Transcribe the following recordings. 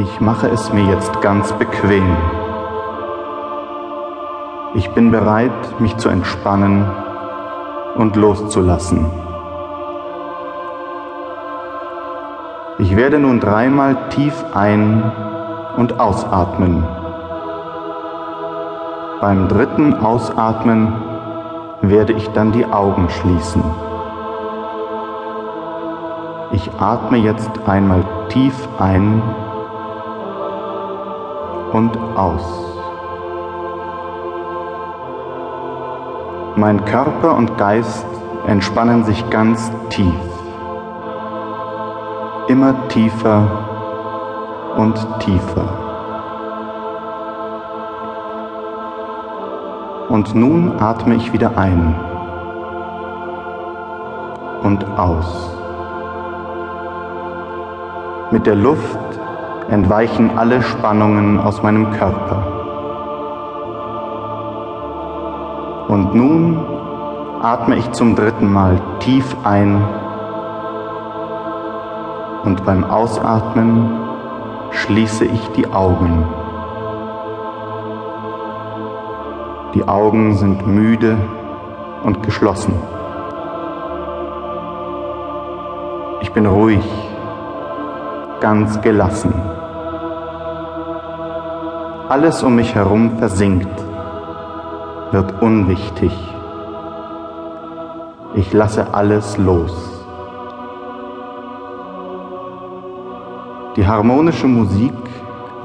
Ich mache es mir jetzt ganz bequem. Ich bin bereit, mich zu entspannen und loszulassen. Ich werde nun dreimal tief ein- und ausatmen. Beim dritten Ausatmen werde ich dann die Augen schließen. Ich atme jetzt einmal tief ein und aus. Mein Körper und Geist entspannen sich ganz tief immer tiefer und tiefer. Und nun atme ich wieder ein und aus. Mit der Luft entweichen alle Spannungen aus meinem Körper. Und nun atme ich zum dritten Mal tief ein und beim Ausatmen schließe ich die Augen. Die Augen sind müde und geschlossen. Ich bin ruhig, ganz gelassen. Alles um mich herum versinkt, wird unwichtig. Ich lasse alles los. Die harmonische Musik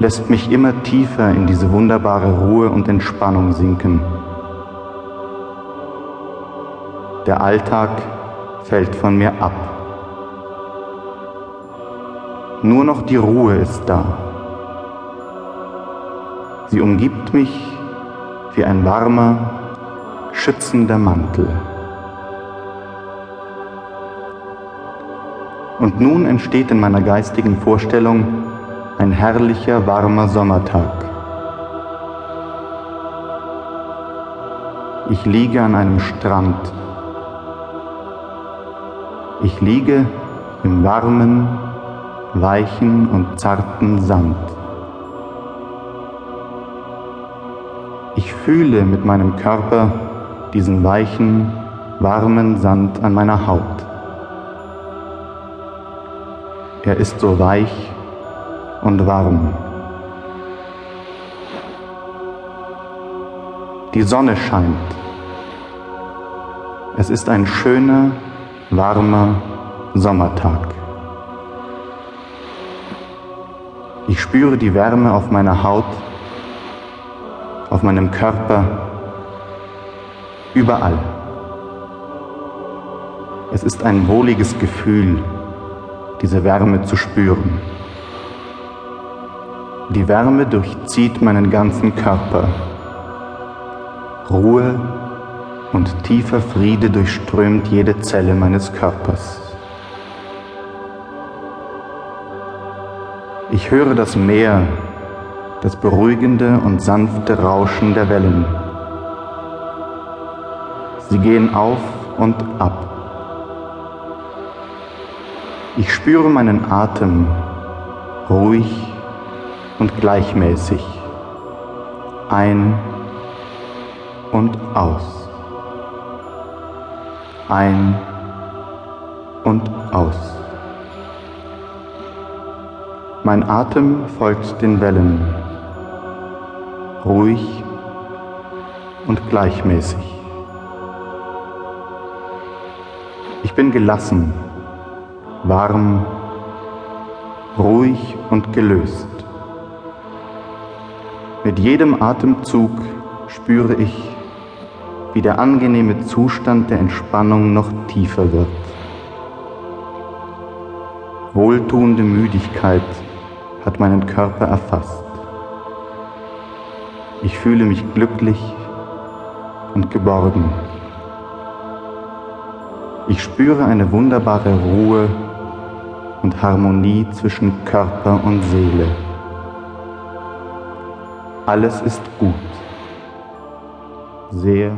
lässt mich immer tiefer in diese wunderbare Ruhe und Entspannung sinken. Der Alltag fällt von mir ab. Nur noch die Ruhe ist da. Sie umgibt mich wie ein warmer, schützender Mantel. Und nun entsteht in meiner geistigen Vorstellung ein herrlicher, warmer Sommertag. Ich liege an einem Strand. Ich liege im warmen, weichen und zarten Sand. Fühle mit meinem Körper diesen weichen, warmen Sand an meiner Haut. Er ist so weich und warm. Die Sonne scheint. Es ist ein schöner, warmer Sommertag. Ich spüre die Wärme auf meiner Haut, auf meinem Körper, überall. Es ist ein wohliges Gefühl, diese Wärme zu spüren. Die Wärme durchzieht meinen ganzen Körper. Ruhe und tiefer Friede durchströmt jede Zelle meines Körpers. Ich höre das Meer, das beruhigende und sanfte Rauschen der Wellen. Sie gehen auf und ab. Ich spüre meinen Atem ruhig und gleichmäßig ein und aus. Ein und aus. Mein Atem folgt den Wellen, ruhig und gleichmäßig. Ich bin gelassen warm, ruhig und gelöst. Mit jedem Atemzug spüre ich, wie der angenehme Zustand der Entspannung noch tiefer wird. Wohltuende Müdigkeit hat meinen Körper erfasst. Ich fühle mich glücklich und geborgen. Ich spüre eine wunderbare Ruhe und Harmonie zwischen Körper und Seele. Alles ist gut, sehr